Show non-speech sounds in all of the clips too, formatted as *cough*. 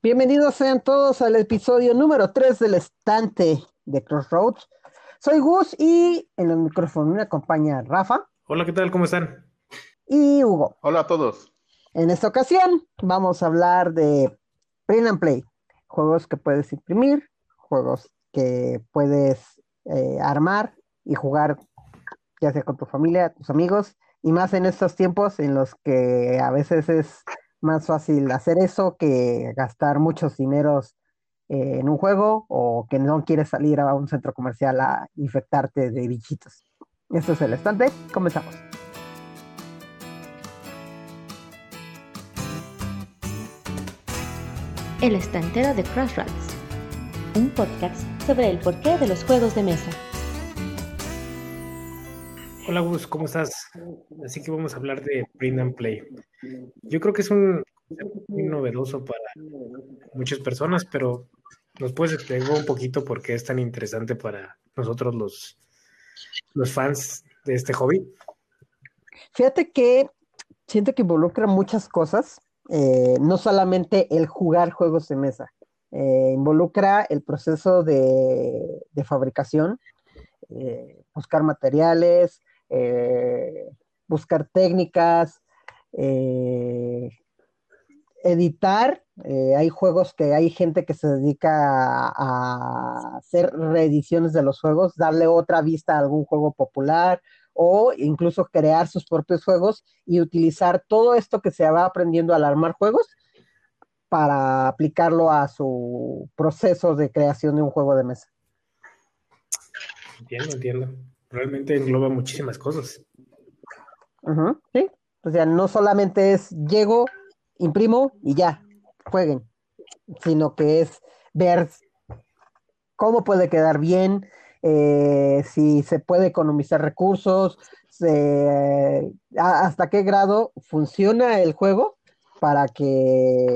Bienvenidos sean todos al episodio número 3 del estante de Crossroads. Soy Gus y en el micrófono me acompaña Rafa. Hola, ¿qué tal? ¿Cómo están? Y Hugo. Hola a todos. En esta ocasión vamos a hablar de Print and Play, juegos que puedes imprimir, juegos que puedes eh, armar y jugar ya sea con tu familia, tus amigos, y más en estos tiempos en los que a veces es más fácil hacer eso que gastar muchos dineros eh, en un juego o que no quieres salir a un centro comercial a infectarte de bichitos. Esto es el estante, comenzamos. El estantero de Crossroads, un podcast sobre el porqué de los juegos de mesa. Hola Gus, ¿cómo estás? Así que vamos a hablar de Print and Play. Yo creo que es un muy novedoso para muchas personas, pero ¿nos puedes explicar un poquito por qué es tan interesante para nosotros los, los fans de este hobby? Fíjate que siento que involucra muchas cosas, eh, no solamente el jugar juegos de mesa, eh, involucra el proceso de, de fabricación, eh, buscar materiales, eh, buscar técnicas, eh, editar. Eh, hay juegos que hay gente que se dedica a, a, hacer reediciones de los juegos, darle otra vista a algún juego popular o incluso crear sus propios juegos y utilizar todo esto que se va aprendiendo al armar juegos para aplicarlo a su proceso de creación de un juego de mesa. Entiendo, entiendo realmente engloba muchísimas cosas. Sí, o sea, no solamente es llego, imprimo y ya, jueguen, sino que es ver cómo puede quedar bien, eh, si se puede economizar recursos, a, hasta qué grado funciona el juego para que,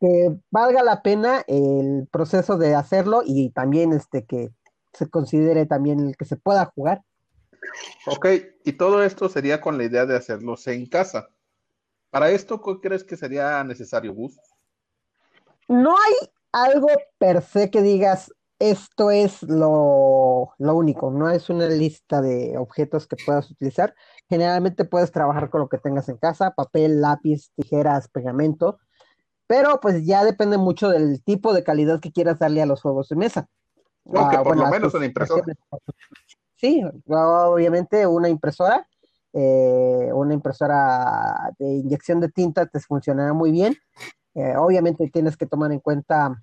que valga la pena el proceso de hacerlo y también este que se considere también el que se pueda jugar. Ok, y todo esto sería con la idea de hacerlos en casa. Para esto, ¿qué crees que sería necesario, Gus? No hay algo per se que digas, esto es lo, lo, único, no es una lista de objetos que puedas utilizar. Generalmente puedes trabajar con lo que tengas en casa, papel, lápiz, tijeras, pegamento, pero pues ya depende mucho del tipo de calidad que quieras darle a los juegos de mesa. No, que por bueno, lo menos una impresora. Sí, obviamente una impresora, eh, una impresora de inyección de tinta te funcionará muy bien. Eh, obviamente tienes que tomar en cuenta.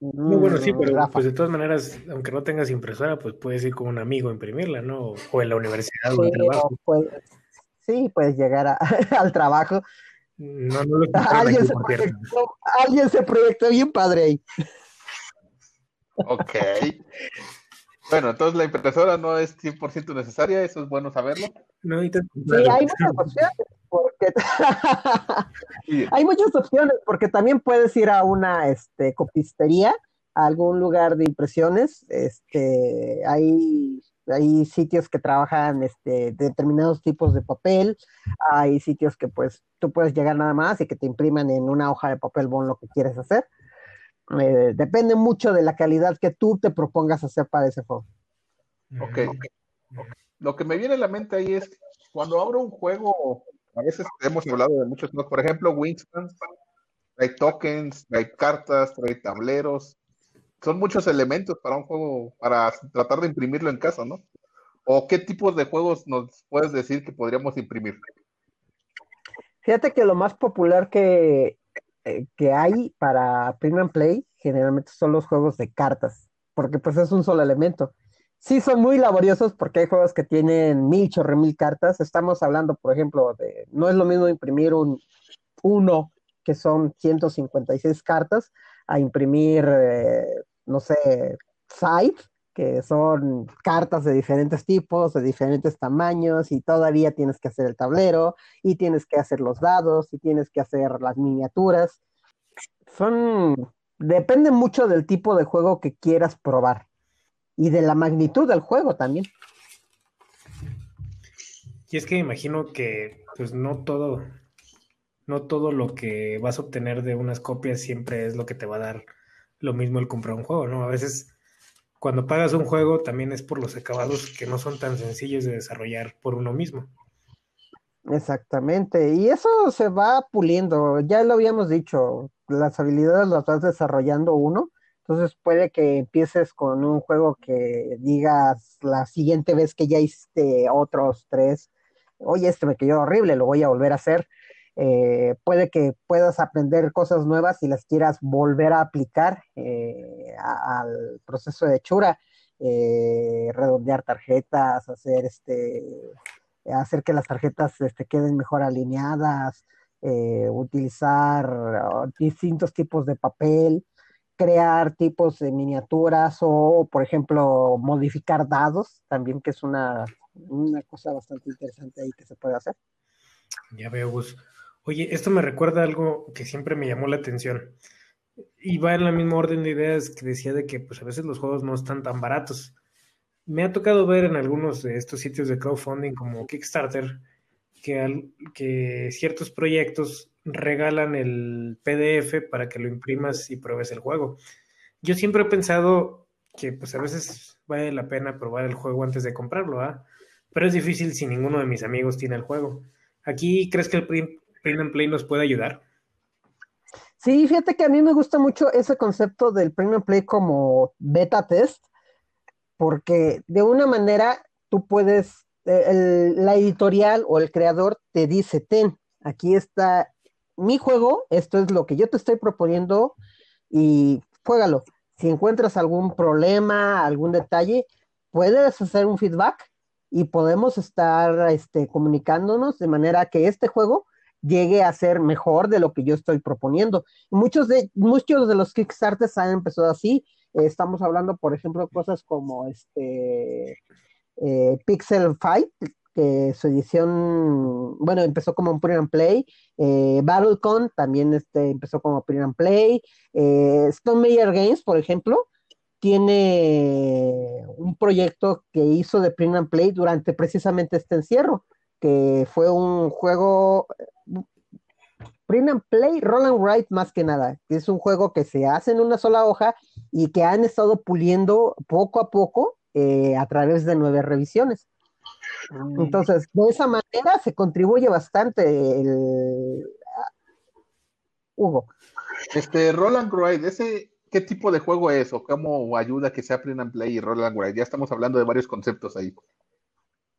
Muy bueno, sí, pero Rafa. pues de todas maneras, aunque no tengas impresora, pues puedes ir con un amigo a imprimirla, ¿no? O en la universidad sí, o en el trabajo. Puedes, sí, puedes llegar a, *laughs* al trabajo. No, no lo alguien, aquí, se proyectó, alguien se proyectó bien padre ahí. Ok. Bueno, entonces la impresora no es 100% necesaria, eso es bueno saberlo. No, te... Sí, hay muchas opciones, porque *laughs* sí. hay muchas opciones, porque también puedes ir a una este, copistería, a algún lugar de impresiones, este, hay, hay sitios que trabajan este, determinados tipos de papel, hay sitios que pues tú puedes llegar nada más y que te impriman en una hoja de papel bon lo que quieres hacer. Eh, depende mucho de la calidad que tú te propongas hacer para ese juego. Ok. Lo que me viene a la mente ahí es cuando abro un juego, a veces hemos hablado de muchos, ¿no? por ejemplo, Wingspan, hay tokens, hay cartas, hay tableros, son muchos elementos para un juego, para tratar de imprimirlo en casa, ¿no? ¿O qué tipos de juegos nos puedes decir que podríamos imprimir? Fíjate que lo más popular que eh, que hay para Print and Play generalmente son los juegos de cartas, porque pues es un solo elemento. Sí son muy laboriosos porque hay juegos que tienen mil chorre mil cartas. Estamos hablando, por ejemplo, de no es lo mismo imprimir un uno que son 156 cartas a imprimir, eh, no sé, side, que son cartas de diferentes tipos, de diferentes tamaños, y todavía tienes que hacer el tablero, y tienes que hacer los dados, y tienes que hacer las miniaturas. Son, depende mucho del tipo de juego que quieras probar, y de la magnitud del juego también. Y es que imagino que, pues no todo, no todo lo que vas a obtener de unas copias siempre es lo que te va a dar lo mismo el comprar un juego, ¿no? A veces cuando pagas un juego también es por los acabados que no son tan sencillos de desarrollar por uno mismo. Exactamente, y eso se va puliendo, ya lo habíamos dicho, las habilidades las vas desarrollando uno, entonces puede que empieces con un juego que digas la siguiente vez que ya hiciste otros tres, oye, este me quedó horrible, lo voy a volver a hacer. Eh, puede que puedas aprender cosas nuevas y las quieras volver a aplicar eh, al proceso de hechura, eh, redondear tarjetas, hacer este hacer que las tarjetas este, queden mejor alineadas, utilizar ah, distintos tipos de papel, crear tipos de miniaturas o, por ejemplo, modificar dados, también que es una, una cosa bastante interesante ahí que se puede hacer. Ya veo, Gus. Oye, esto me recuerda algo que siempre me llamó la atención. Y va en la misma orden de ideas que decía de que pues a veces los juegos no están tan baratos. Me ha tocado ver en algunos de estos sitios de crowdfunding como Kickstarter que, que ciertos proyectos regalan el PDF para que lo imprimas y pruebes el juego. Yo siempre he pensado que pues a veces vale la pena probar el juego antes de comprarlo, ¿ah? Pero es difícil si ninguno de mis amigos tiene el juego. ¿Aquí crees que el print, and play nos puede ayudar? Sí, fíjate que a mí me gusta mucho ese concepto del print and play como beta test, porque de una manera tú puedes, eh, la editorial o el creador te dice, ten, aquí está mi juego, esto es lo que yo te estoy proponiendo y juégalo. Si encuentras algún problema, algún detalle, puedes hacer un feedback y podemos estar este, comunicándonos de manera que este juego llegue a ser mejor de lo que yo estoy proponiendo. Muchos de, muchos de los Kickstarters han empezado así. estamos hablando, por ejemplo, cosas como este eh, Pixel Fight, que su edición, bueno, empezó como un print and play, eh, Battlecon también este, empezó como print and play, eh, Stone Meyer Games, por ejemplo, tiene un proyecto que hizo de print and play durante precisamente este encierro, que fue un juego print and play, roll and write más que nada, que es un juego que se hace en una sola hoja y que han estado puliendo poco a poco eh, a través de nueve revisiones. Mm. Entonces, de esa manera se contribuye bastante el... Hugo. Este, Roland Wright, ese, ¿qué tipo de juego es o cómo ayuda a que sea Print and Play y Roland Wright? Ya estamos hablando de varios conceptos ahí.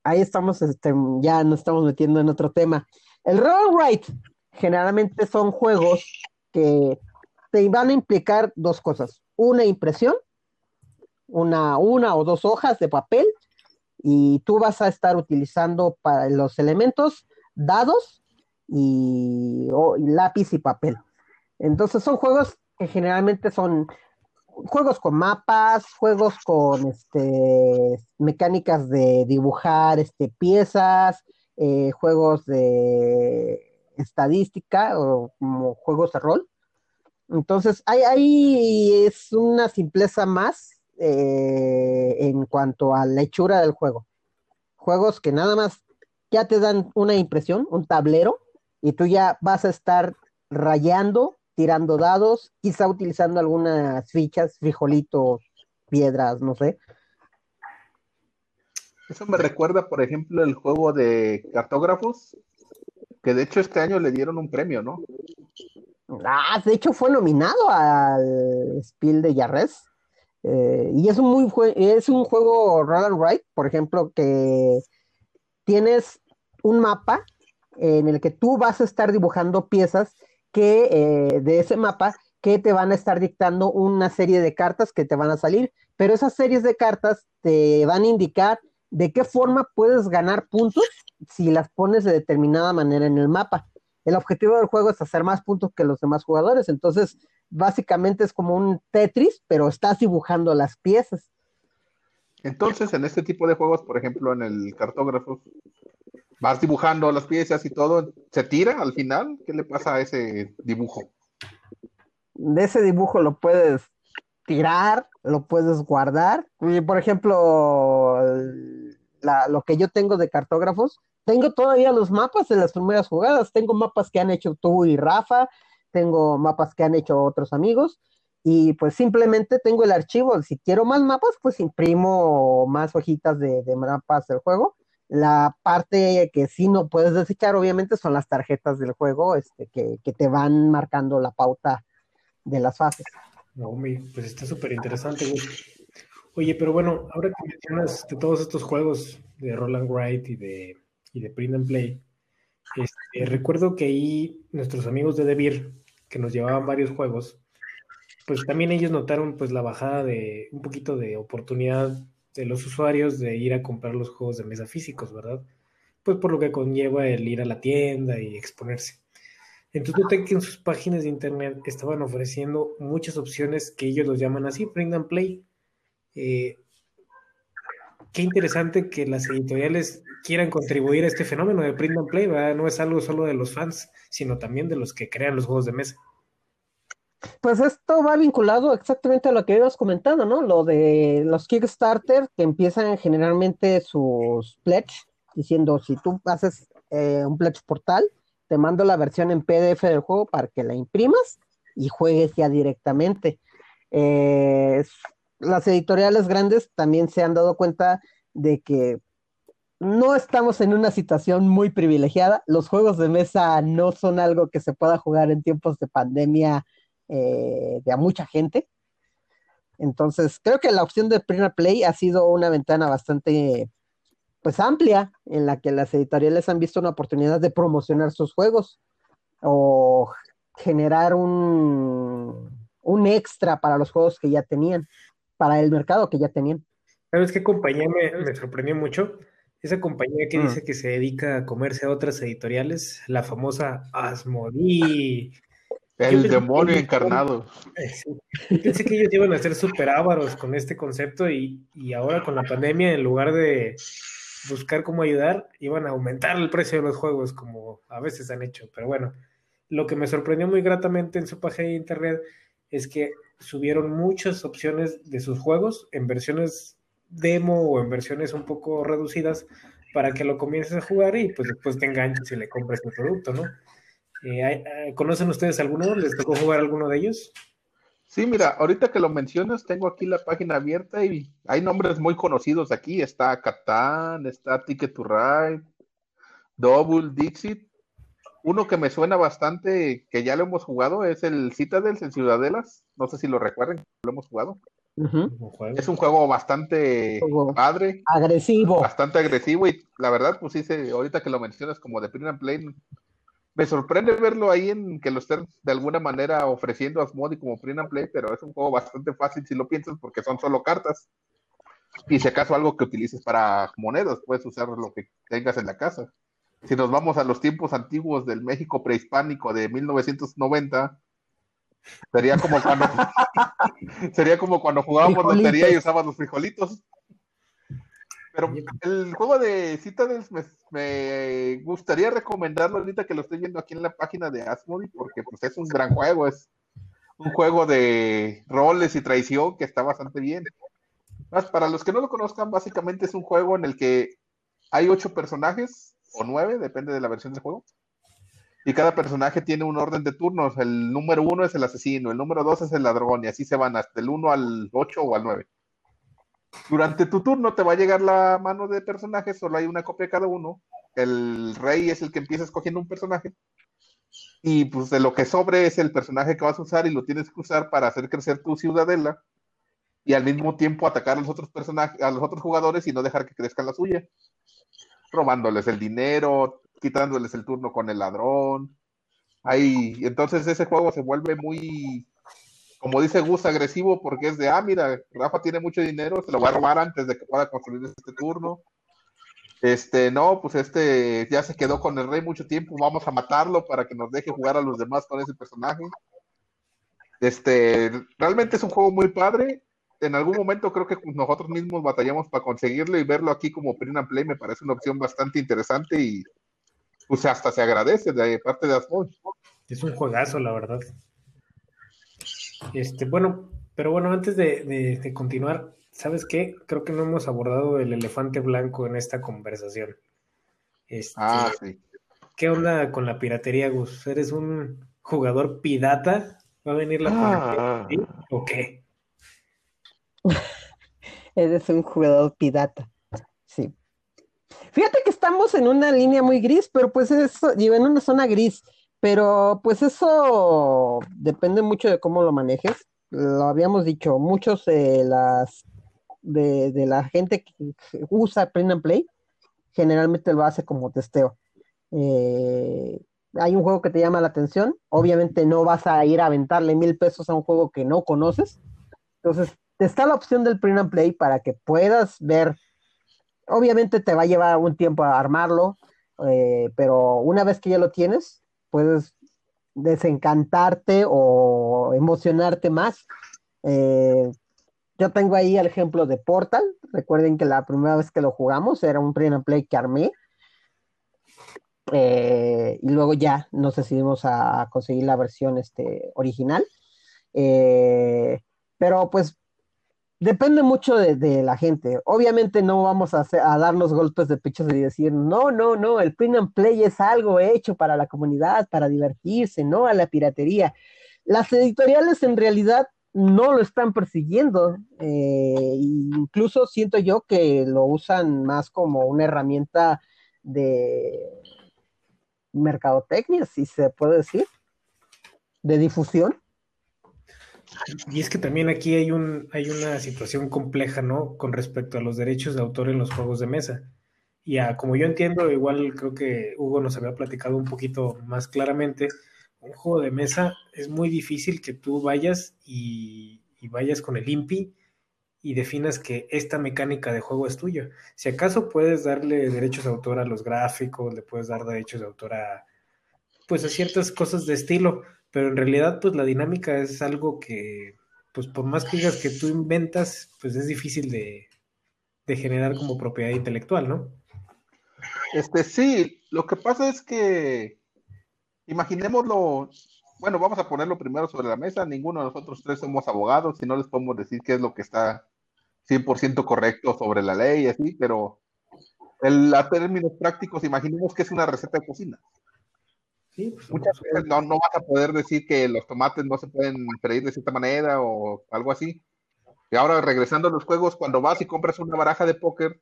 Ahí estamos, este, ya nos estamos metiendo en otro tema. El Roland Wright generalmente son juegos que te van a implicar dos cosas. Una impresión, una, una o dos hojas de papel y tú vas a estar utilizando para los elementos dados y, lápiz y papel. Entonces son juegos que generalmente son juegos con mapas, juegos con este, mecánicas de dibujar este, piezas, eh, juegos de estadística o como juegos de rol. Entonces, ahí, ahí es una simpleza más eh, en cuanto a la hechura del juego. Juegos que nada más ya te dan una impresión, un tablero, y tú ya vas a estar rayando, tirando dados, quizá utilizando algunas fichas, frijolitos, piedras, no sé. Eso me recuerda, por ejemplo, el juego de cartógrafos, que de hecho este año le dieron un premio, ¿no? Ah, de hecho fue nominado al Spiel de Yarres. Eh, y es un, muy es un juego roll and write, por ejemplo, que tienes un mapa en el que tú vas a estar dibujando piezas que eh, de ese mapa que te van a estar dictando una serie de cartas que te van a salir, pero esas series de cartas te van a indicar de qué forma puedes ganar puntos si las pones de determinada manera en el mapa. El objetivo del juego es hacer más puntos que los demás jugadores, entonces básicamente es como un Tetris, pero estás dibujando las piezas. Entonces, en este tipo de juegos, por ejemplo, en el cartógrafo, vas dibujando las piezas y todo, ¿se tira al final? ¿Qué le pasa a ese dibujo? De ese dibujo lo puedes tirar, lo puedes guardar. por ejemplo, lo que yo tengo de cartógrafos tengo todavía los mapas de las primeras jugadas, tengo mapas que han hecho tú y Rafa, tengo mapas que han hecho otros amigos, y pues simplemente tengo el archivo. Si quiero más mapas, pues imprimo más hojitas de, de mapas del juego. La parte que sí no puedes desechar, obviamente, son las tarjetas del juego, este, que, que te van marcando la pauta de las fases. No, pues está súper interesante, Oye, pero bueno, ahora que mencionas de todos estos juegos de Roland Wright y de, y de Print and Play, este, recuerdo que ahí nuestros amigos de Devir, que nos llevaban varios juegos, pues también ellos notaron pues la bajada de un poquito de oportunidad de los usuarios de ir a comprar los juegos de mesa físicos, ¿verdad? Pues por lo que conlleva el ir a la tienda y exponerse. Noté que en sus páginas de internet estaban ofreciendo muchas opciones que ellos los llaman así, print and play. Eh, qué interesante que las editoriales quieran contribuir a este fenómeno de print and play, ¿verdad? No es algo solo de los fans, sino también de los que crean los juegos de mesa. Pues esto va vinculado exactamente a lo que habíamos comentado, ¿no? Lo de los Kickstarter que empiezan generalmente sus pledge diciendo si tú haces eh, un pledge portal, te mando la versión en PDF del juego para que la imprimas y juegues ya directamente. Eh, las editoriales grandes también se han dado cuenta de que no estamos en una situación muy privilegiada. Los juegos de mesa no son algo que se pueda jugar en tiempos de pandemia eh, de a mucha gente. Entonces, creo que la opción de Print Play ha sido una ventana bastante pues amplia en la que las editoriales han visto una oportunidad de promocionar sus juegos o generar un, un extra para los juegos que ya tenían, para el mercado que ya tenían. ¿Sabes qué compañía me, sorprendió mucho? Esa compañía que mm. dice que se dedica a comerse a otras editoriales, la famosa Asmodee, el demonio encarnado. *laughs* Pensé que ellos iban a ser súper ávaros con este concepto y, ahora con la pandemia, en lugar de buscar cómo ayudar, iban a aumentar el precio de los juegos, como a veces han hecho. Pero bueno, lo que me sorprendió muy gratamente en su página de internet es que subieron muchas opciones de sus juegos en versiones demo o en versiones un poco reducidas para que lo comiences a jugar y pues después te enganches y le compres el producto, ¿no? Eh, eh, ¿Conocen ustedes alguno? ¿Les tocó jugar alguno de ellos? Sí, mira, ahorita que lo mencionas, tengo aquí la página abierta y hay nombres muy conocidos aquí. Está Catán, está Ticket to Ride, Double, Dixit. Uno que me suena bastante, que ya lo hemos jugado, es el Citadels en Ciudadelas. No sé si lo recuerden, lo hemos jugado. Es un juego bastante padre. Agresivo. Bastante agresivo y la verdad, pues sí, ahorita que lo mencionas como de Print and Play, me sorprende verlo ahí en que lo estén de alguna manera ofreciendo a Asmodi como print and play, pero es un juego bastante fácil si lo piensas porque son solo cartas. Y si acaso algo que utilices para monedas, puedes usar lo que tengas en la casa. Si nos vamos a los tiempos antiguos del México prehispánico de 1990, sería como cuando *laughs* sería como cuando jugábamos lotería y usábamos los frijolitos. Pero el juego de Citadels me, gustaría recomendarlo ahorita que lo estoy viendo aquí en la página de Asmodi, porque pues es un gran juego, es un juego de roles y traición que está bastante bien. Más, para los que no lo conozcan, básicamente es un juego en el que hay ocho personajes, o nueve, depende de la versión del juego. Y cada personaje tiene un orden de turnos. El número uno es el asesino, el número dos es el ladrón, y así se van hasta el uno al ocho o al nueve. Durante tu turno te va a llegar la mano de personajes, solo hay una copia de cada uno. El rey es el que empieza escogiendo un personaje. Y pues de lo que sobre es el personaje que vas a usar y lo tienes que usar para hacer crecer tu ciudadela y al mismo tiempo atacar a los otros personajes, a los otros jugadores y no dejar que crezcan la suya. Robándoles el dinero, quitándoles el turno con el ladrón. Ahí, entonces ese juego se vuelve muy como dice Gus, agresivo porque es de, ah, mira, Rafa tiene mucho dinero, se lo va a robar antes de que pueda construir este turno. Este, no, pues este ya se quedó con el rey mucho tiempo, vamos a matarlo para que nos deje jugar a los demás con ese personaje. Este, realmente es un juego muy padre. En algún momento creo que nosotros mismos batallamos para conseguirlo y verlo aquí como print and play me parece una opción bastante interesante y pues hasta se agradece de parte de Asmod. Es un juegazo, la verdad. Este, bueno, pero bueno, antes de, continuar, ¿sabes qué? Creo que no hemos abordado el elefante blanco en esta conversación. Este, Ah, sí. ¿Qué onda con la piratería, Gus? ¿Eres un jugador pirata? ¿Va a venir la Ah. o qué? *laughs* Eres un jugador pirata. Sí. Fíjate que estamos en una línea muy gris, pero pues eso, digo, en una zona gris, pero pues eso depende mucho de cómo lo manejes. Lo habíamos dicho, muchos de las de, de la gente que usa Print and Play generalmente lo hace como testeo. Eh, hay un juego que te llama la atención, obviamente no vas a ir a aventarle mil pesos a un juego que no conoces, entonces está la opción del print and play para que puedas ver. Obviamente te va a llevar un tiempo a armarlo, eh, pero una vez que ya lo tienes, puedes desencantarte o emocionarte más. Eh, yo tengo ahí el ejemplo de Portal. Recuerden que la primera vez que lo jugamos era un print and play que armé. Eh, y luego ya nos decidimos a, conseguir la versión este, original. Eh, pero pues depende mucho de, la gente. Obviamente no vamos a, hacer, a, darnos golpes de pecho y decir, no, no, no, el print and play es algo hecho para la comunidad, para divertirse, no a la piratería. Las editoriales en realidad no lo están persiguiendo. Eh, incluso siento yo que lo usan más como una herramienta de mercadotecnia, si se puede decir, de difusión. Y es que también aquí hay, un, hay una situación compleja, ¿no? Con respecto a los derechos de autor en los juegos de mesa. Y a, como yo entiendo, igual creo que Hugo nos había platicado un poquito más claramente, un juego de mesa es muy difícil que tú vayas y, y vayas con el INPI y definas que esta mecánica de juego es tuya. Si acaso puedes darle derechos de autor a los gráficos, le puedes dar derechos de autor a, pues a ciertas cosas de estilo, pero en realidad pues la dinámica es algo que pues por más que digas que tú inventas, pues es difícil de, de generar como propiedad intelectual, ¿no? Este sí, lo que pasa es que imaginémoslo, bueno, vamos a ponerlo primero sobre la mesa, ninguno de nosotros tres somos abogados y no les podemos decir qué es lo que está 100% correcto sobre la ley, así, pero el, a términos prácticos, imaginemos que es una receta de cocina. Sí, pues, Muchas veces no, no, vas a poder decir que los tomates no se pueden freír de cierta manera o algo así. Y ahora regresando a los juegos, cuando vas y compras una baraja de póker,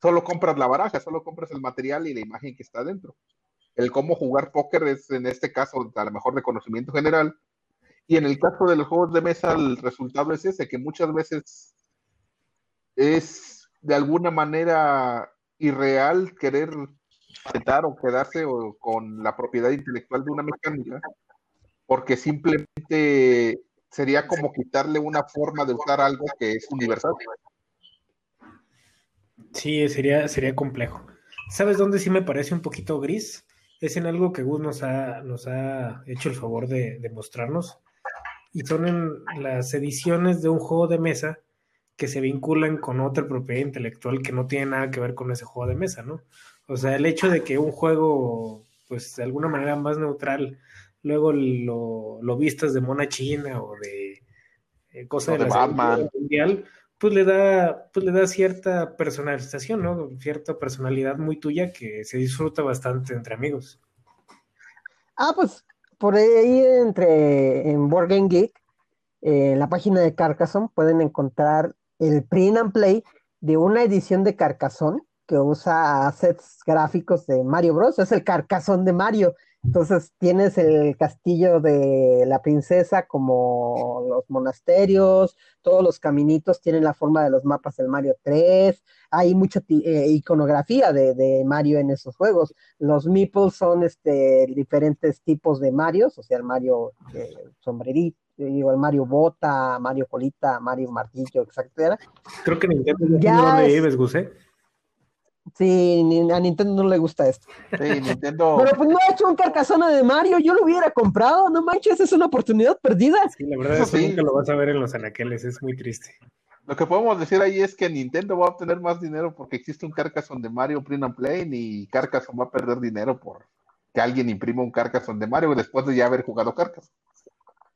solo compras la baraja, solo compras el material y la imagen que está dentro. El cómo jugar póker es en este caso a lo mejor de conocimiento general. Y en el caso de los juegos de mesa, el resultado es ese, que muchas veces es de alguna manera irreal querer aceptar o quedarse o, con la propiedad intelectual de una mecánica, porque simplemente sería como quitarle una forma de usar algo que es universal. Sí, sería, sería complejo. ¿Sabes dónde sí me parece un poquito gris? Es en algo que Gus nos ha, nos ha hecho el favor de, de mostrarnos. Y son en las ediciones de un juego de mesa que se vinculan con otra propiedad intelectual que no tiene nada que ver con ese juego de mesa, ¿no? O sea, el hecho de que un juego, pues de alguna manera más neutral, luego lo, lo vistas de mona china o de eh, cosa O de, de la mundial, pues le da, pues le da cierta personalización, ¿no? Cierta personalidad muy tuya que se disfruta bastante entre amigos. Ah, pues por ahí entre en Board Game Geek, eh, en la página de Carcassonne pueden encontrar el print and play de una edición de Carcassonne que usa assets gráficos de Mario Bros. Es el Carcassonne de Mario. Entonces tienes el castillo de la princesa como los monasterios, todos los caminitos tienen la forma de los mapas del Mario 3, hay mucha eh, iconografía de, de, Mario en esos juegos. Los meeples son este, diferentes tipos de Marios, o sea, el Mario eh, sombrerito, digo, el Mario Bota, Mario Colita, Mario Martillo, etcétera. Creo que Nintendo ya donde vives, Gus, ¿eh? Sí, a Nintendo no le gusta esto. Sí, Nintendo. Pero pues no ha hecho un carcasona de Mario, yo lo hubiera comprado, no manches, es una oportunidad perdida. Sí, la verdad es que sí. nunca lo vas a ver en los anaqueles, es muy triste. Lo que podemos decir ahí es que Nintendo va a obtener más dinero porque existe un Carcassonne de Mario Print and Play y Carcassonne va a perder dinero por que alguien imprima un Carcassonne de Mario después de ya haber jugado Carcassonne.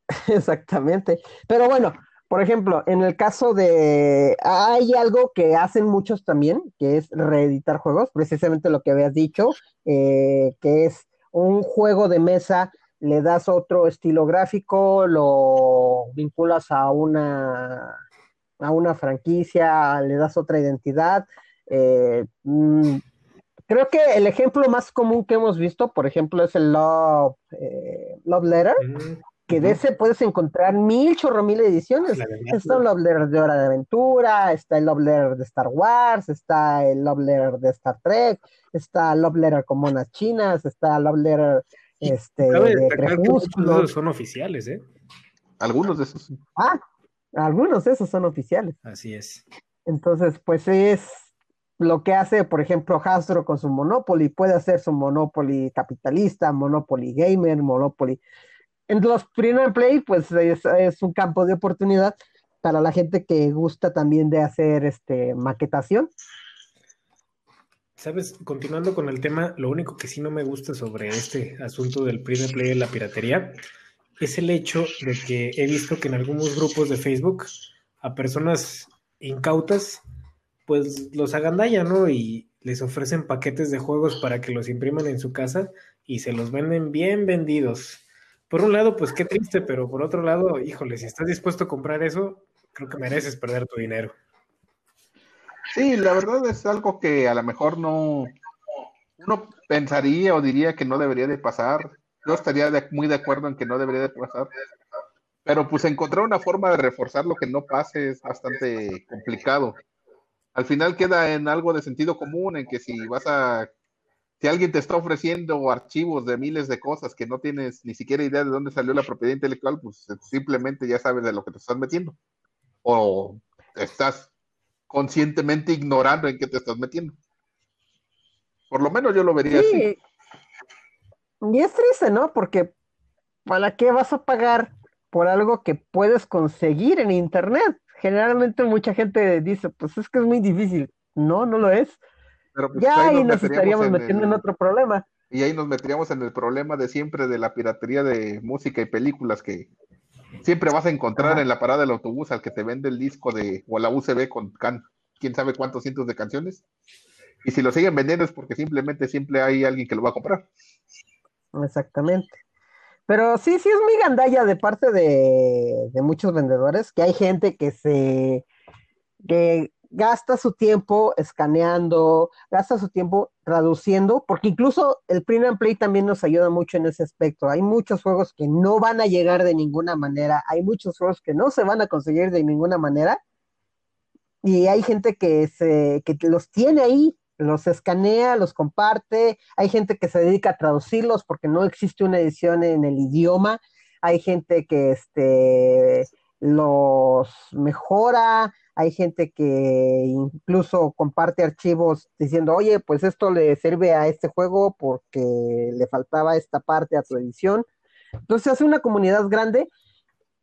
*laughs* Exactamente. Pero bueno, Por ejemplo, en el caso de... Hay algo que hacen muchos también, que es reeditar juegos, precisamente lo que habías dicho, eh, que es un juego de mesa, le das otro estilo gráfico, lo vinculas a una, a una franquicia, le das otra identidad. Eh, mm, creo que el ejemplo más común que hemos visto, por ejemplo, es el Love, eh, Love Letter. Mm, que de ese puedes encontrar mil chorro mil ediciones. Está el Love Letter de Hora de Aventura, está el Love Letter de Star Wars, está el Love Letter de Star Trek, está el Love Letter con monas chinas, está el Love Letter este, de Crepúsculo. esos son oficiales, ¿eh? Algunos de esos. Ah, algunos de esos son oficiales. Así es. Entonces, pues es lo que hace, por ejemplo, Hasbro con su Monopoly. Puede hacer su Monopoly capitalista, Monopoly gamer, Monopoly. En los print and play, pues es, es un campo de oportunidad para la gente que gusta también de hacer este maquetación. Sabes, continuando con el tema, lo único que sí no me gusta sobre este asunto del free to play y la piratería es el hecho de que he visto que en algunos grupos de Facebook a personas incautas pues los agandallan, ¿no? Y les ofrecen paquetes de juegos para que los impriman en su casa y se los venden bien vendidos. Por un lado, pues qué triste, pero por otro lado, híjole, si estás dispuesto a comprar eso, creo que mereces perder tu dinero. Sí, la verdad es algo que a lo mejor no uno pensaría o diría que no debería de pasar. Yo estaría muy de acuerdo en que no debería de pasar. Pero pues encontrar una forma de reforzar lo que no pase es bastante complicado. Al final queda en algo de sentido común, en que si vas a, si alguien te está ofreciendo archivos de miles de cosas que no tienes ni siquiera idea de dónde salió la propiedad intelectual, pues simplemente ya sabes de lo que te estás metiendo. O estás conscientemente ignorando en qué te estás metiendo. Por lo menos yo lo vería así. Sí. Y es triste, ¿no? Porque ¿para qué vas a pagar por algo que puedes conseguir en internet? Generalmente mucha gente dice, pues es que es muy difícil. No, no lo es. Pero pues Ya ahí nos nos estaríamos en metiendo en el- otro problema. Y ahí nos meteríamos en el problema de siempre de la piratería de música y películas que siempre vas a encontrar Ajá. en la parada del autobús al que te vende el disco de o la USB con can- quién sabe cuántos cientos de canciones. Y si lo siguen vendiendo es porque simplemente siempre hay alguien que lo va a comprar. Exactamente. Pero sí, sí es muy gandalla de parte de, de muchos vendedores, que hay gente que se que gasta su tiempo escaneando, gasta su tiempo traduciendo, porque incluso el print and play también nos ayuda mucho en ese aspecto. Hay muchos juegos que no van a llegar de ninguna manera, hay muchos juegos que no se van a conseguir de ninguna manera, y hay gente que se que los tiene ahí, los escanea, los comparte, hay gente que se dedica a traducirlos porque no existe una edición en el idioma, hay gente que este los mejora, hay gente que incluso comparte archivos diciendo, oye, pues esto le sirve a este juego porque le faltaba esta parte a tu edición. Entonces hace una comunidad grande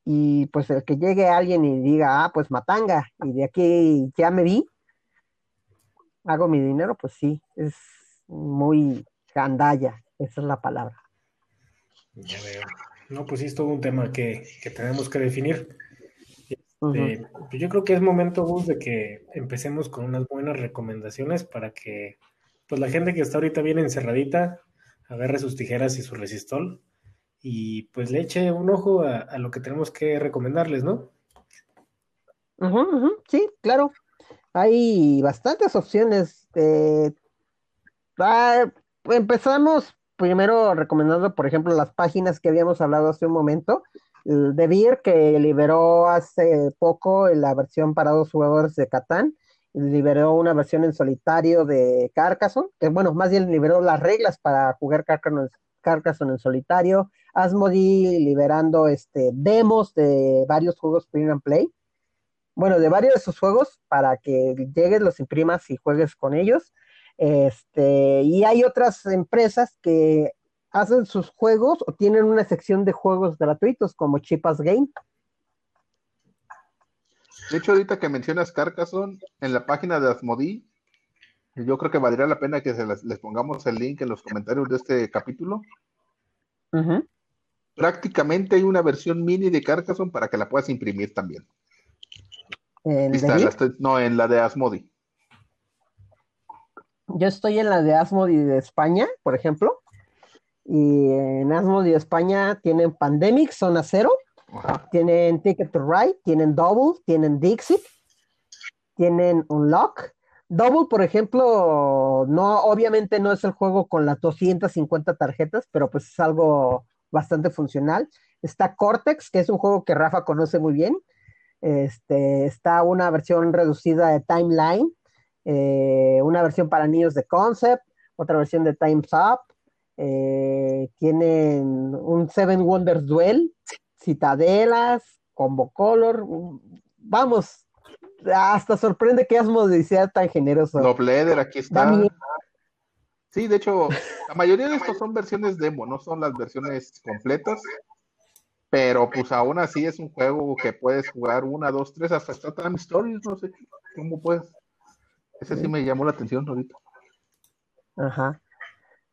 y pues el que llegue alguien y diga, ah, pues matanga, y de aquí ya me vi, hago mi dinero, pues sí, es muy gandalla, esa es la palabra. Ya veo. No, pues sí, es todo un tema que, que tenemos que definir. Eh, pues yo creo que es momento, Gus, de que empecemos con unas buenas recomendaciones para que pues la gente que está ahorita bien encerradita agarre sus tijeras y su resistol y pues le eche un ojo a, a lo que tenemos que recomendarles, ¿no? Sí, claro. Hay bastantes opciones. eh, ah, empezamos primero recomendando, por ejemplo, las páginas que habíamos hablado hace un momento. De Beer, que liberó hace poco la versión para dos jugadores de Catán. Liberó una versión en solitario de Carcassonne, que bueno, más bien liberó las reglas para jugar Carcassonne en solitario. Asmodee liberando este, demos de varios juegos print and play bueno, de varios de sus juegos para que llegues, los imprimas y juegues con ellos. Este, y hay otras empresas que hacen sus juegos o tienen una sección de juegos gratuitos como Chipas Game. De hecho, ahorita que mencionas Carcassonne, en la página de Asmodee, yo creo que valdría la pena que se les, les pongamos el link en los comentarios de este capítulo. Prácticamente hay una versión mini de Carcassonne para que la puedas imprimir también. ¿En la estoy- no, en la de Asmodi. Yo estoy en la de Asmodi de España, por ejemplo. Y en Asmodi de España tienen Pandemic, Zona Cero, Ajá. tienen Ticket to Ride, tienen Double, tienen Dixit, tienen Unlock. Double, por ejemplo, no, obviamente no es el juego con las 250 tarjetas, pero pues es algo bastante funcional. Está Cortex, que es un juego que Rafa conoce muy bien. Este, está una versión reducida de Timeline, eh, una versión para niños de Concept, otra versión de Time's Up. Eh, tienen un Seven Wonders Duel, Citadelas, Combo Color. Vamos, hasta sorprende que Asmodee sea tan generoso. Love Letter, aquí está. Sí, de hecho, *laughs* la mayoría de estos son versiones demo, no son las versiones completas. Pero pues aún así es un juego que puedes jugar una, dos, tres, hasta está Time Stories, no sé cómo puedes. Ese sí me llamó la atención ahorita. Ajá.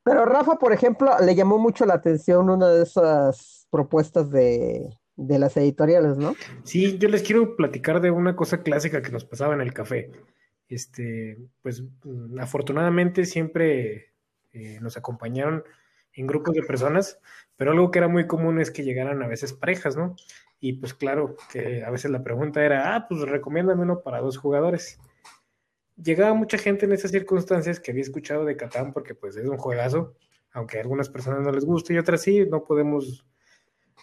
Pero Rafa, por ejemplo, le llamó mucho la atención una de esas propuestas de, de las editoriales, ¿no? Sí, yo les quiero platicar de una cosa clásica que nos pasaba en el café. Este, pues mm, afortunadamente siempre eh, nos acompañaron en grupos de personas, pero algo que era muy común es que llegaran a veces parejas, ¿no? Y pues claro, que a veces la pregunta era, ah, pues recomiéndame uno para dos jugadores. Llegaba mucha gente en esas circunstancias que había escuchado de Catán porque pues es un juegazo, aunque a algunas personas no les guste y otras sí, no podemos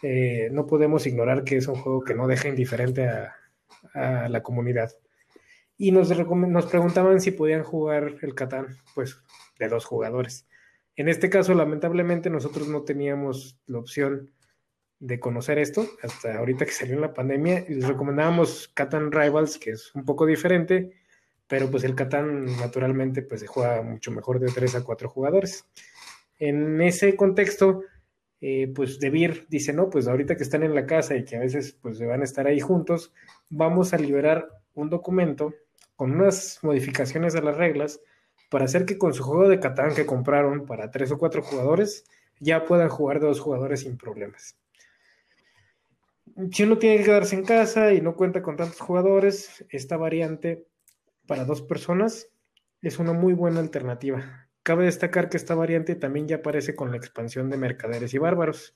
eh, no podemos ignorar que es un juego que no deja indiferente a, la comunidad. Y nos, preguntaban si podían jugar el Catán, pues de dos jugadores. En este caso, lamentablemente, nosotros no teníamos la opción de conocer esto hasta ahorita que salió la pandemia. Les recomendábamos Catán Rivals, que es un poco diferente, pero pues el Catán naturalmente pues se juega mucho mejor de tres a cuatro jugadores. En ese contexto, eh, pues Debir dice, no, pues ahorita que están en la casa y que a veces pues van a estar ahí juntos, vamos a liberar un documento con unas modificaciones a las reglas para hacer que con su juego de Catán que compraron para tres o cuatro jugadores, ya puedan jugar de dos jugadores sin problemas. Si uno tiene que quedarse en casa y no cuenta con tantos jugadores, esta variante para dos personas es una muy buena alternativa. Cabe destacar que esta variante también ya aparece con la expansión de Mercaderes y Bárbaros.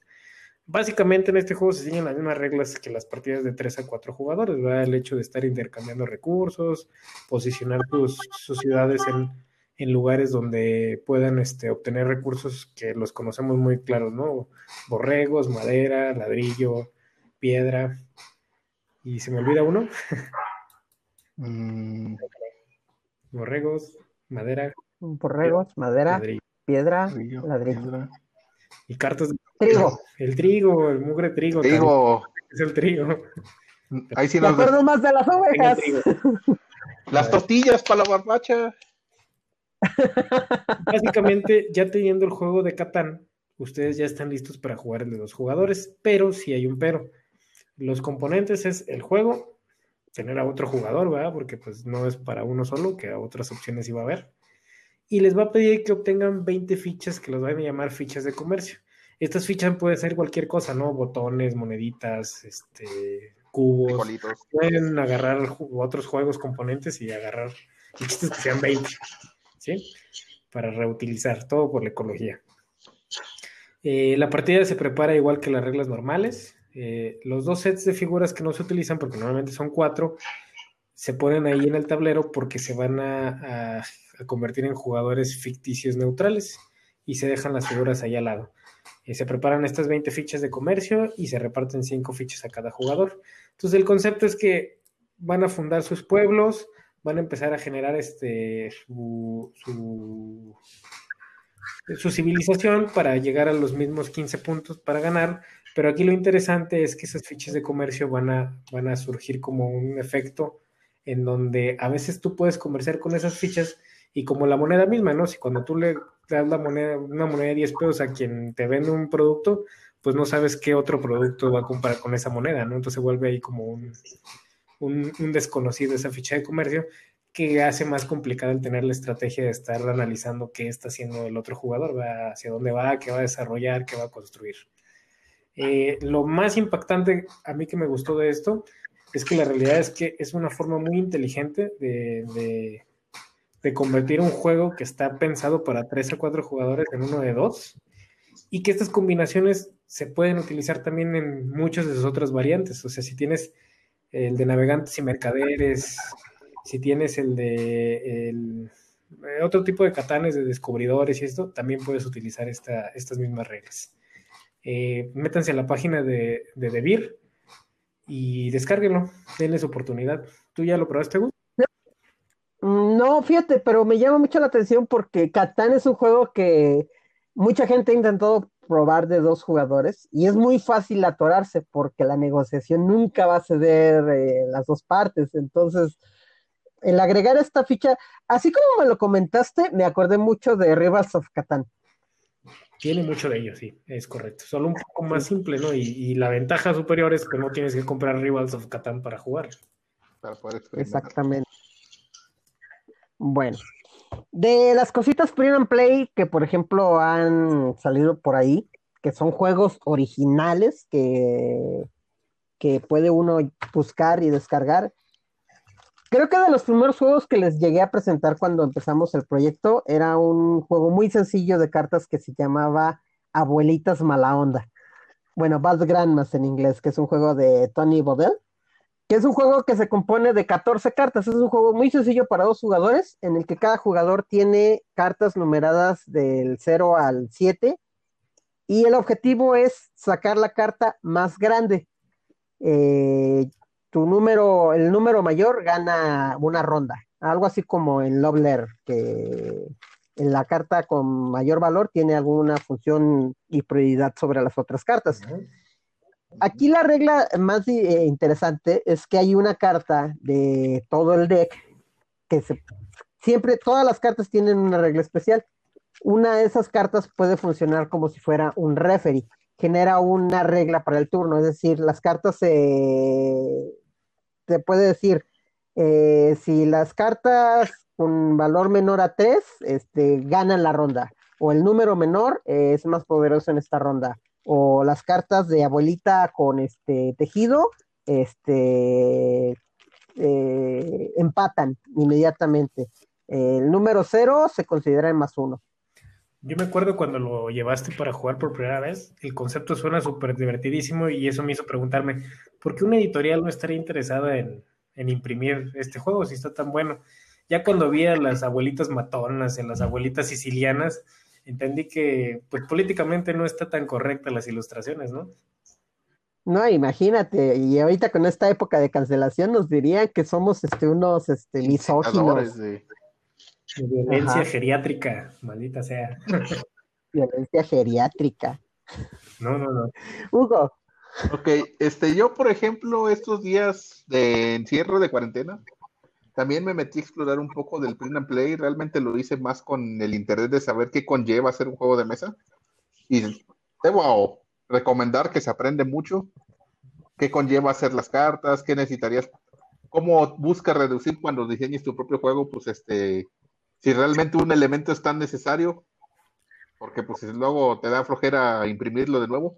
Básicamente en este juego se siguen las mismas reglas que las partidas de 3 a 4 jugadores, ¿verdad? El hecho de estar intercambiando recursos, posicionar tus, sus ciudades en, lugares donde puedan este, obtener recursos que los conocemos muy claros, ¿no? Borregos, madera, ladrillo, piedra. ¿Y se me olvida uno? Mm, Borregos, madera, Borregos, madera, ladrillo. piedra, ladrillo, ladrillo. piedra. Y cartas de Trigo. El trigo, el mugre trigo. También, Es el trigo. *laughs* ahí sí Me nos acuerdo más de las ovejas. trigo. *laughs* Las tortillas para la barbacha. *laughs* Básicamente, ya teniendo el juego de Catán, ustedes ya están listos para jugar el de dos jugadores, pero si hay un pero. Los componentes es el juego, tener a otro jugador, ¿verdad? Porque pues no es para uno solo, que a otras opciones iba a haber. Y les va a pedir que obtengan 20 fichas que los van a llamar fichas de comercio. Estas fichas pueden ser cualquier cosa, ¿no? Botones, moneditas, este, cubos. Frijolitos. pueden agarrar otros juegos componentes y agarrar es que sean 20, ¿sí? Para reutilizar, todo por la ecología. Eh, la partida se prepara igual que las reglas normales. Eh, los dos sets de figuras que no se utilizan, porque normalmente son cuatro, se ponen ahí en el tablero porque se van a, convertir en jugadores ficticios neutrales y se dejan las figuras ahí al lado. Eh, se preparan estas 20 fichas de comercio y se reparten 5 fichas a cada jugador. Entonces el concepto es que van a fundar sus pueblos, van a empezar a generar este su, su, su civilización para llegar a los mismos 15 puntos para ganar, pero aquí lo interesante es que esas fichas de comercio van a, van a surgir como un efecto en donde a veces tú puedes comerciar con esas fichas y como la moneda misma, ¿no? Si cuando tú le das la moneda, una moneda de 10 pesos a quien te vende un producto, pues no sabes qué otro producto va a comprar con esa moneda, ¿no? Entonces vuelve ahí como un, un, un desconocido esa ficha de comercio que hace más complicado el tener la estrategia de estar analizando qué está haciendo el otro jugador, hacia dónde va, qué va a desarrollar, qué va a construir. Eh, lo más impactante a mí que me gustó de esto es que la realidad es que es una forma muy inteligente de, convertir un juego que está pensado para tres o cuatro jugadores en uno de dos y que estas combinaciones se pueden utilizar también en muchas de sus otras variantes. O sea, si tienes el de navegantes y mercaderes, si tienes el de eh, otro tipo de catanes de descubridores y esto, también puedes utilizar esta, estas mismas reglas. Eh, métanse a la página de, de DeVir y descárguenlo, denles oportunidad. ¿Tú ya lo probaste, Gus? No, fíjate, pero me llama mucho la atención porque Catán es un juego que mucha gente ha intentado probar de dos jugadores y es muy fácil atorarse porque la negociación nunca va a ceder eh, las dos partes. Entonces, el agregar esta ficha, así como me lo comentaste, me acordé mucho de Rivals of Catán. Tiene mucho de ello, sí, es correcto. Solo un poco más simple, ¿no? Y, la ventaja superior es que no tienes que comprar Rivals of Catán para jugar. Exactamente. Bueno, de las cositas print and play que, por ejemplo, han salido por ahí, que son juegos originales que, que puede uno buscar y descargar. Creo que de los primeros juegos que les llegué a presentar cuando empezamos el proyecto era un juego muy sencillo de cartas que se llamaba Abuelitas Mala Onda. Bueno, Bad Grandmas en inglés, que es un juego de Tony Bodell que es un juego que se compone de 14 cartas. Es un juego muy sencillo para dos jugadores, en el que cada jugador tiene cartas numeradas del 0 al 7, y el objetivo es sacar la carta más grande. Eh, tu número, el número mayor gana una ronda, algo así como en Love Letter, que en la carta con mayor valor tiene alguna función y prioridad sobre las otras cartas. Aquí la regla más eh, interesante es que hay una carta de todo el deck que se, siempre, todas las cartas tienen una regla especial. Una de esas cartas puede funcionar como si fuera un referee, genera una regla para el turno, es decir, las cartas se, te puede decir, eh, si las cartas con valor menor a 3 este, ganan la ronda, o el número menor eh, es más poderoso en esta ronda o las cartas de abuelita con este tejido, este eh, empatan inmediatamente. El número cero se considera en más uno. Yo me acuerdo cuando lo llevaste para jugar por primera vez, el concepto suena súper divertidísimo y eso me hizo preguntarme, ¿por qué una editorial no estaría interesada en, en, imprimir este juego si está tan bueno? Ya cuando vi a las abuelitas matonas, en las abuelitas sicilianas, entendí que pues políticamente no está tan correcta las ilustraciones, ¿no? No, imagínate, y ahorita con esta época de cancelación nos dirían que somos este unos este misóginos. Violencia geriátrica, maldita sea. *laughs* Violencia geriátrica. No, no, no. Hugo. Ok, este, yo por ejemplo, estos días de encierro de cuarentena, también me metí a explorar un poco del print and play. Realmente lo hice más con el interés de saber qué conlleva hacer un juego de mesa. Y debo recomendar que se aprende mucho. ¿Qué conlleva hacer las cartas? ¿Qué necesitarías? ¿Cómo busca reducir cuando diseñes tu propio juego? Pues este, si realmente un elemento es tan necesario, porque pues luego te da flojera imprimirlo de nuevo.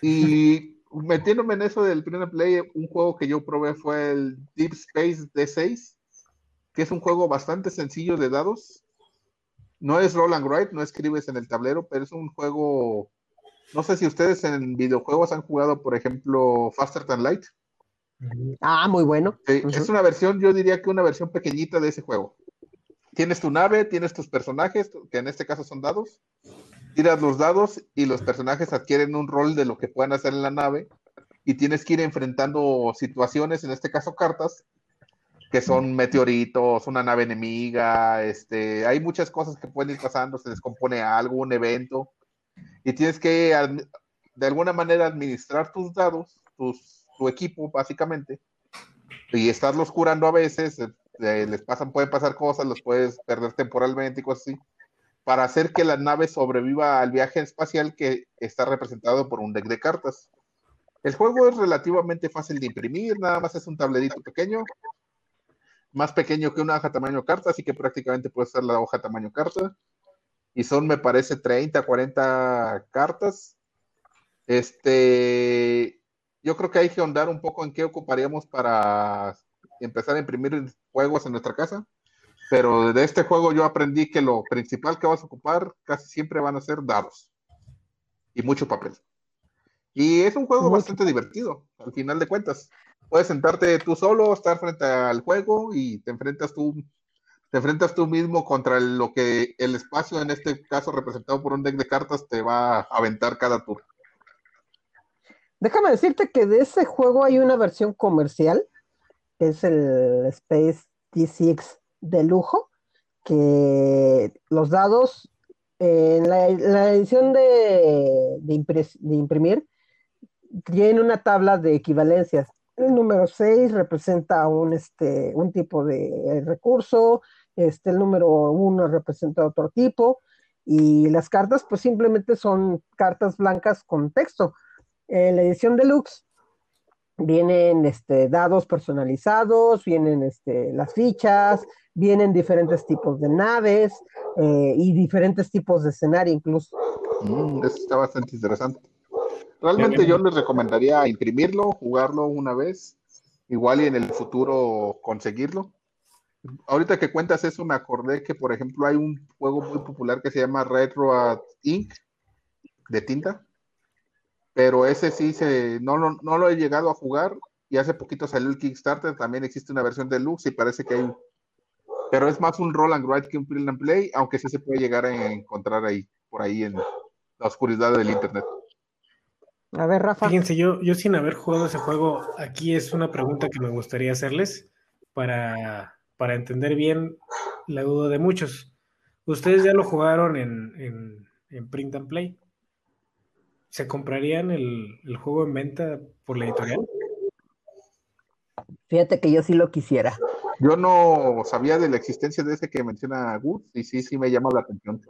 Y metiéndome en eso del primer play, un juego que yo probé fue el Deep Space D6, que es un juego bastante sencillo de dados. No es roll and write, no escribes en el tablero, pero es un juego. No sé si ustedes en videojuegos han jugado, por ejemplo, Faster Than Light. Ah, muy bueno. Es una versión, yo diría que una versión pequeñita de ese juego. Tienes tu nave, tienes tus personajes, que en este caso son dados, tiras los dados y los personajes adquieren un rol de lo que puedan hacer en la nave. Y tienes que ir enfrentando situaciones, en este caso cartas, que son meteoritos, una nave enemiga, este, hay muchas cosas que pueden ir pasando, se descompone algo, un evento, y tienes que de alguna manera administrar tus dados, tu equipo básicamente, y estarlos curando a veces, eh, les pasan, pueden pasar cosas, los puedes perder temporalmente y cosas así para hacer que la nave sobreviva al viaje espacial que está representado por un deck de cartas. El juego es relativamente fácil de imprimir, nada más es un tablerito pequeño, más pequeño que una hoja tamaño carta, así que prácticamente puede ser la hoja tamaño carta. Y son, me parece, 30, 40 cartas. Este, yo creo que hay que ahondar un poco en qué ocuparíamos para empezar a imprimir juegos en nuestra casa. Pero de este juego yo aprendí que lo principal que vas a ocupar casi siempre van a ser dados y mucho papel. Y es un juego bastante divertido, al final de cuentas. Puedes sentarte tú solo, estar frente al juego y te enfrentas tú, te enfrentas tú mismo contra lo que el espacio, en este caso representado por un deck de cartas, te va a aventar cada turno. Déjame decirte que de ese juego hay una versión comercial, es el Space D6 de lujo, que los dados, en la, edición de, imprimir, tiene una tabla de equivalencias. El número 6 representa un, este, un tipo de recurso, este, el número 1 representa otro tipo, y las cartas pues simplemente son cartas blancas con texto. En la edición deluxe vienen este, dados personalizados, vienen este, las fichas, vienen diferentes tipos de naves eh, y diferentes tipos de escenario incluso. Mm, eso está bastante interesante. Realmente yo les recomendaría imprimirlo, jugarlo una vez, igual y en el futuro conseguirlo. Ahorita que cuentas eso, me acordé que, por ejemplo, hay un juego muy popular que se llama Retro Ink de tinta pero ese sí se, no, no, lo he llegado a jugar y hace poquito salió el Kickstarter, también existe una versión deluxe y parece que hay, pero es más un roll and write que un print and play, aunque sí se puede llegar a encontrar ahí, por ahí en la oscuridad del internet. A ver, Rafa. Fíjense, yo, yo sin haber jugado ese juego, aquí es una pregunta que me gustaría hacerles para, para entender bien la duda de muchos. ¿Ustedes ya lo jugaron en, en, en Print and Play? ¿Se comprarían el, juego en venta por la editorial? Fíjate que yo sí lo quisiera. Yo no sabía de la existencia de ese que menciona Gus y sí, sí me llama la atención.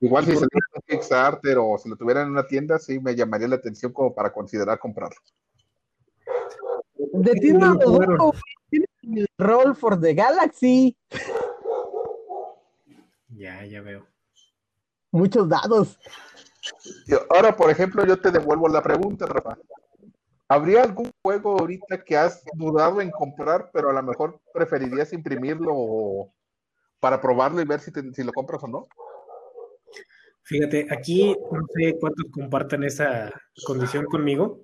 Igual si se lo en Kickstarter o si lo tuviera en una tienda, sí me llamaría la atención como para considerar comprarlo. De tienda el Roll for the Galaxy. Ya, ya veo. Muchos dados. Ahora, por ejemplo, yo te devuelvo la pregunta, Rafa. ¿Habría algún juego ahorita que has dudado en comprar, pero a lo mejor preferirías imprimirlo para probarlo y ver si, lo compras o no? Fíjate, aquí no sé cuántos compartan esa condición conmigo,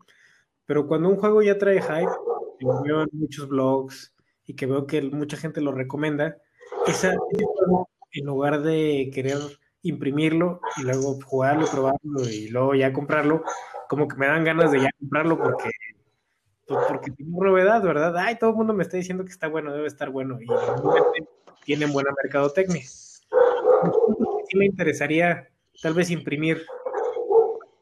pero cuando un juego ya trae hype, lo veo en muchos blogs y que veo que mucha gente lo recomienda, esa, en lugar de querer imprimirlo y luego jugarlo, probarlo y luego ya comprarlo, como que me dan ganas de ya comprarlo porque, pues, porque tiene novedad, ¿verdad? Ay, todo el mundo me está diciendo que está bueno, debe estar bueno y tienen buena mercadotecnia. Sí me interesaría tal vez imprimir,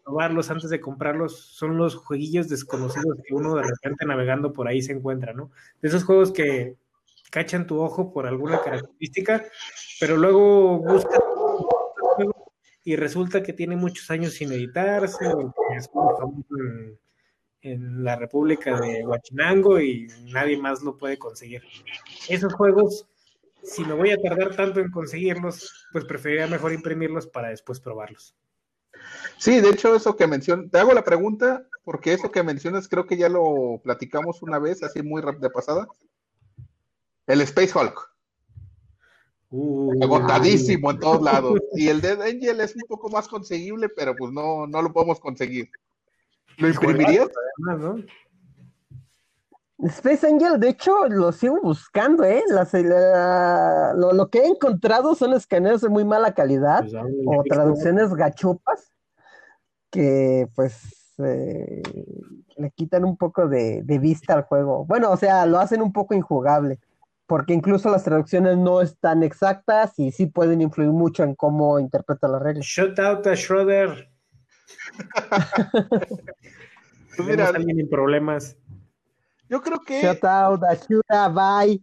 probarlos antes de comprarlos, son los jueguillos desconocidos que uno de repente navegando por ahí se encuentra, ¿no? De esos juegos que cachan tu ojo por alguna característica, pero luego buscan y resulta que tiene muchos años sin editarse, es en, en, la República de Huachinango y nadie más lo puede conseguir. Esos juegos, si me voy a tardar tanto en conseguirlos, pues preferiría mejor imprimirlos para después probarlos. Sí, de hecho, eso que mencionas, te hago la pregunta, porque eso que mencionas creo que ya lo platicamos una vez, así muy de pasada. El Space Hulk. Uh, agotadísimo en todos lados. Y el Dead Angel es un poco más conseguible, pero pues no, no lo podemos conseguir. ¿Lo imprimirías? Space Angel, de hecho, lo sigo buscando, ¿eh? lo, que he encontrado son escaneos de muy mala calidad pues, o traducciones gachupas que, pues, eh, le quitan un poco de, de vista al juego. Bueno, o sea, lo hacen un poco injugable porque incluso las traducciones no están exactas y sí pueden influir mucho en cómo interpreta las reglas. Shut out a Schroeder. *laughs* pues mira, alguien en problemas. Yo creo que. Shut out a Shura, bye.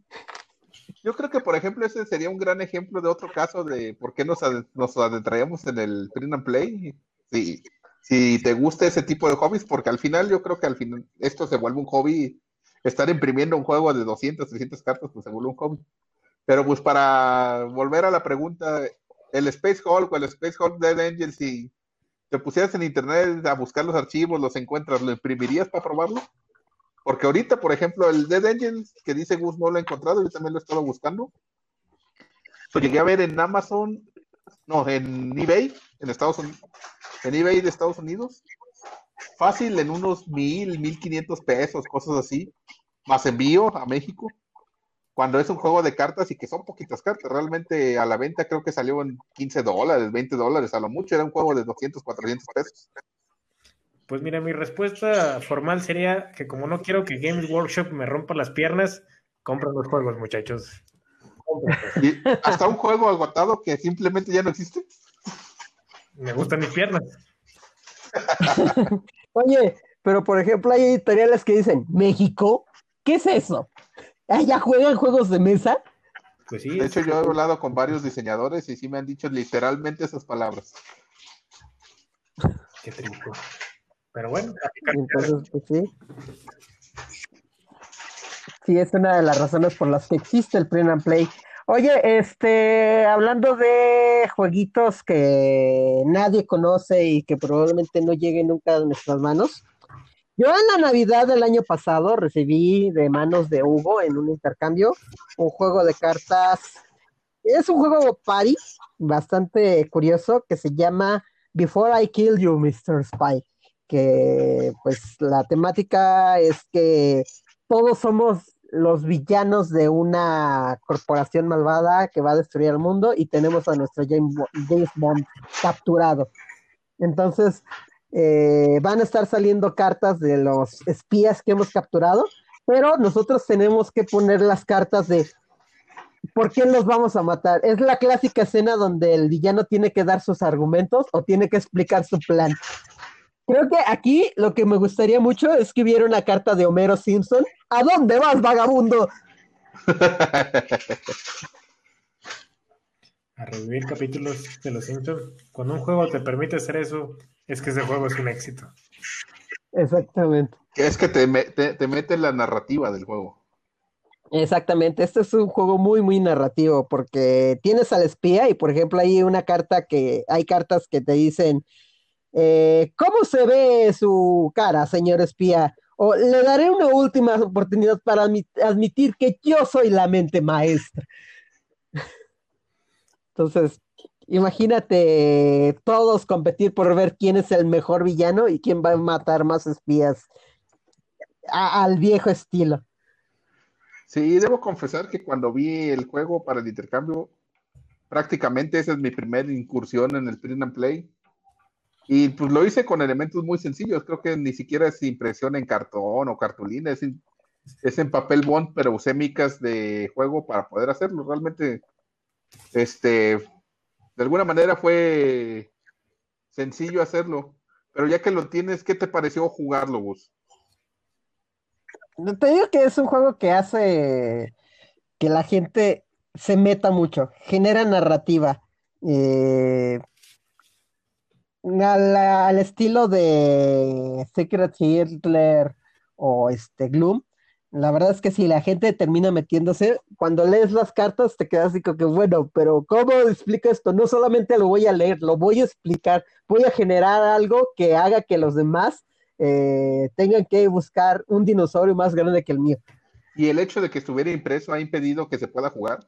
Yo creo que, por ejemplo, ese sería un gran ejemplo de otro caso de por qué nos, nos adentraríamos en el print and play. Si, si te gusta ese tipo de hobbies, porque al final yo creo que al final esto se vuelve un hobby estar imprimiendo un juego de 200, 300 cartas, pues se vuelve un hobby. Pero pues para volver a la pregunta, el Space Hulk o el Space Hulk Dead Angel, si te pusieras en internet a buscar los archivos, los encuentras, ¿lo imprimirías para probarlo? Porque ahorita, por ejemplo, el Dead Angels que dice Gus no lo he encontrado, yo también lo he estado buscando. Lo llegué a ver en Amazon, no, en eBay, en Estados Unidos, en eBay de Estados Unidos. Fácil en unos mil, mil quinientos pesos, cosas así, más envío a México. Cuando es un juego de cartas y que son poquitas cartas, realmente a la venta creo que salió en 15 dólares, 20 dólares, a lo mucho era un juego de 200, 400 pesos. Pues mira, mi respuesta formal sería que como no quiero que Games Workshop me rompa las piernas, compren los juegos, muchachos. Y hasta un juego agotado que simplemente ya no existe. Me gustan mis piernas. Oye, pero por ejemplo hay editoriales que dicen, México, ¿qué es eso? Ah, ¿Ya juegan juegos de mesa? Pues sí. De hecho, yo he hablado con varios diseñadores y sí me han dicho literalmente esas palabras. Qué triste. Pero bueno, Entonces, pues sí. Sí, es una de las razones por las que existe el Print and Play. Oye, este, hablando de jueguitos que nadie conoce y que probablemente no lleguen nunca a nuestras manos. Yo en la Navidad del año pasado recibí de manos de Hugo en un intercambio un juego de cartas. Es un juego party bastante curioso que se llama Before I Kill You, Mr. Spy. Que pues la temática es que todos somos los villanos de una corporación malvada que va a destruir el mundo y tenemos a nuestro James Bo- James Bond capturado. Entonces, eh, van a estar saliendo cartas de los espías que hemos capturado, pero nosotros tenemos que poner las cartas de por qué los vamos a matar. Es la clásica escena donde el villano tiene que dar sus argumentos o tiene que explicar su plan. Creo que aquí lo que me gustaría mucho es que hubiera una carta de Homero Simpson. ¿A dónde vas, vagabundo? a revivir capítulos de los Simpsons. Cuando un juego te permite hacer eso, es que ese juego es un éxito. Exactamente. Que es que te, te, te mete la narrativa del juego. Exactamente, este es un juego muy, muy narrativo porque tienes al espía y por ejemplo hay una carta que, hay cartas que te dicen, eh, ¿cómo se ve su cara, señor espía? O le daré una última oportunidad para admi- admitir que yo soy la mente maestra. Entonces, imagínate todos competir por ver quién es el mejor villano y quién va a matar más espías al viejo estilo. Sí, debo confesar que cuando vi el juego para el intercambio, prácticamente esa es mi primera incursión en el print and play. Y pues lo hice con elementos muy sencillos. Creo que ni siquiera es impresión en cartón o cartulina, es, es en papel bond, pero usé micas de juego para poder hacerlo. Realmente, este, de alguna manera fue sencillo hacerlo. Pero ya que lo tienes, ¿qué te pareció jugarlo, Gus? Te digo que es un juego que hace que la gente se meta mucho, genera narrativa. eh, al, al estilo de Secret Hitler o este Gloom. La verdad es que si la gente termina metiéndose, cuando lees las cartas te quedas así como que, bueno, pero ¿cómo explico esto? No solamente lo voy a leer, lo voy a explicar, voy a generar algo que haga que los demás eh, tengan que buscar un dinosaurio más grande que el mío. ¿Y el hecho de que estuviera impreso ha impedido que se pueda jugar?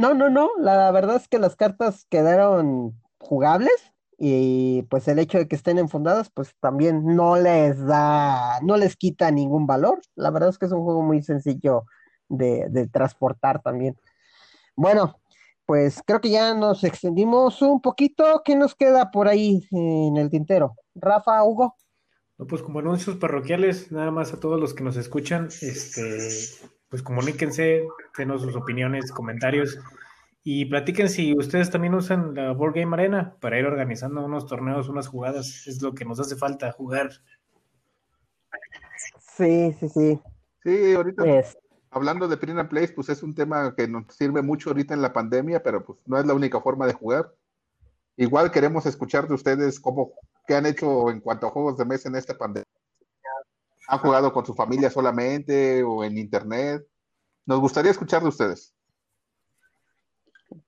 No, no, no, la verdad es que las cartas quedaron jugables y pues el hecho de que estén enfundadas pues también no les da, no les quita ningún valor. La verdad es que es un juego muy sencillo de, de transportar también. Bueno, pues creo que ya nos extendimos un poquito. ¿Qué nos queda por ahí en el tintero? Rafa, Hugo. No, pues como anuncios parroquiales, nada más a todos los que nos escuchan, este, pues comuníquense, denos sus opiniones, comentarios y platiquen si ustedes también usan la Board Game Arena para ir organizando unos torneos, unas jugadas. Es lo que nos hace falta, jugar. Sí, sí, sí. Sí, ahorita hablando de Print and Place, pues es un tema que nos sirve mucho ahorita en la pandemia, pero pues no es la única forma de jugar. Igual queremos escuchar de ustedes cómo, qué han hecho en cuanto a juegos de mesa en esta pandemia. ¿Han jugado con su familia solamente o en internet? Nos gustaría escuchar de ustedes.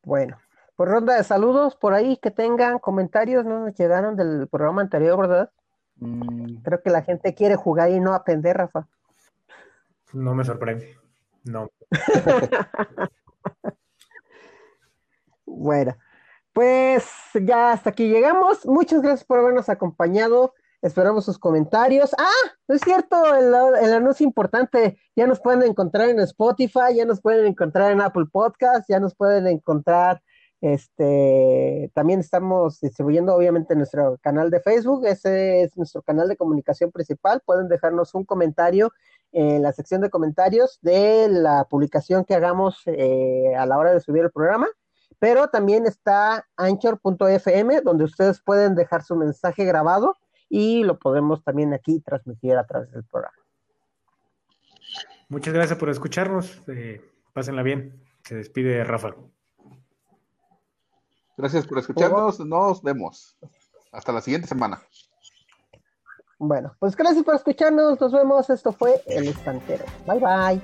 Bueno, por ronda de saludos por ahí que tengan comentarios, no nos llegaron del programa anterior, ¿verdad? Mm, Creo que la gente quiere jugar y no aprender, Rafa. No me sorprende. No. *laughs* Bueno, pues ya hasta aquí llegamos. Muchas gracias por habernos acompañado. Esperamos sus comentarios. Ah, no es cierto, el, el anuncio importante. Ya nos pueden encontrar en Spotify, ya nos pueden encontrar en Apple Podcast, ya nos pueden encontrar. Este, también estamos distribuyendo obviamente nuestro canal de Facebook, ese es nuestro canal de comunicación principal. Pueden dejarnos un comentario en la sección de comentarios de la publicación que hagamos eh, a la hora de subir el programa pero también está anchor.fm, donde ustedes pueden dejar su mensaje grabado y lo podemos también aquí transmitir a través del programa. Muchas gracias por escucharnos. Eh, pásenla bien. Se despide Rafa. Gracias por escucharnos. Nos vemos. Hasta la siguiente semana. Bueno, pues gracias por escucharnos. Nos vemos. Esto fue El Estantero. Bye bye.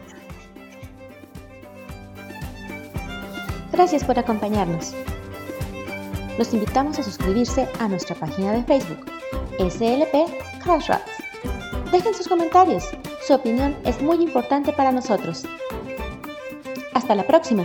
Gracias por acompañarnos. Los invitamos a suscribirse a nuestra página de Facebook, SLP Crash. Dejen sus comentarios, su opinión es muy importante para nosotros. Hasta la próxima.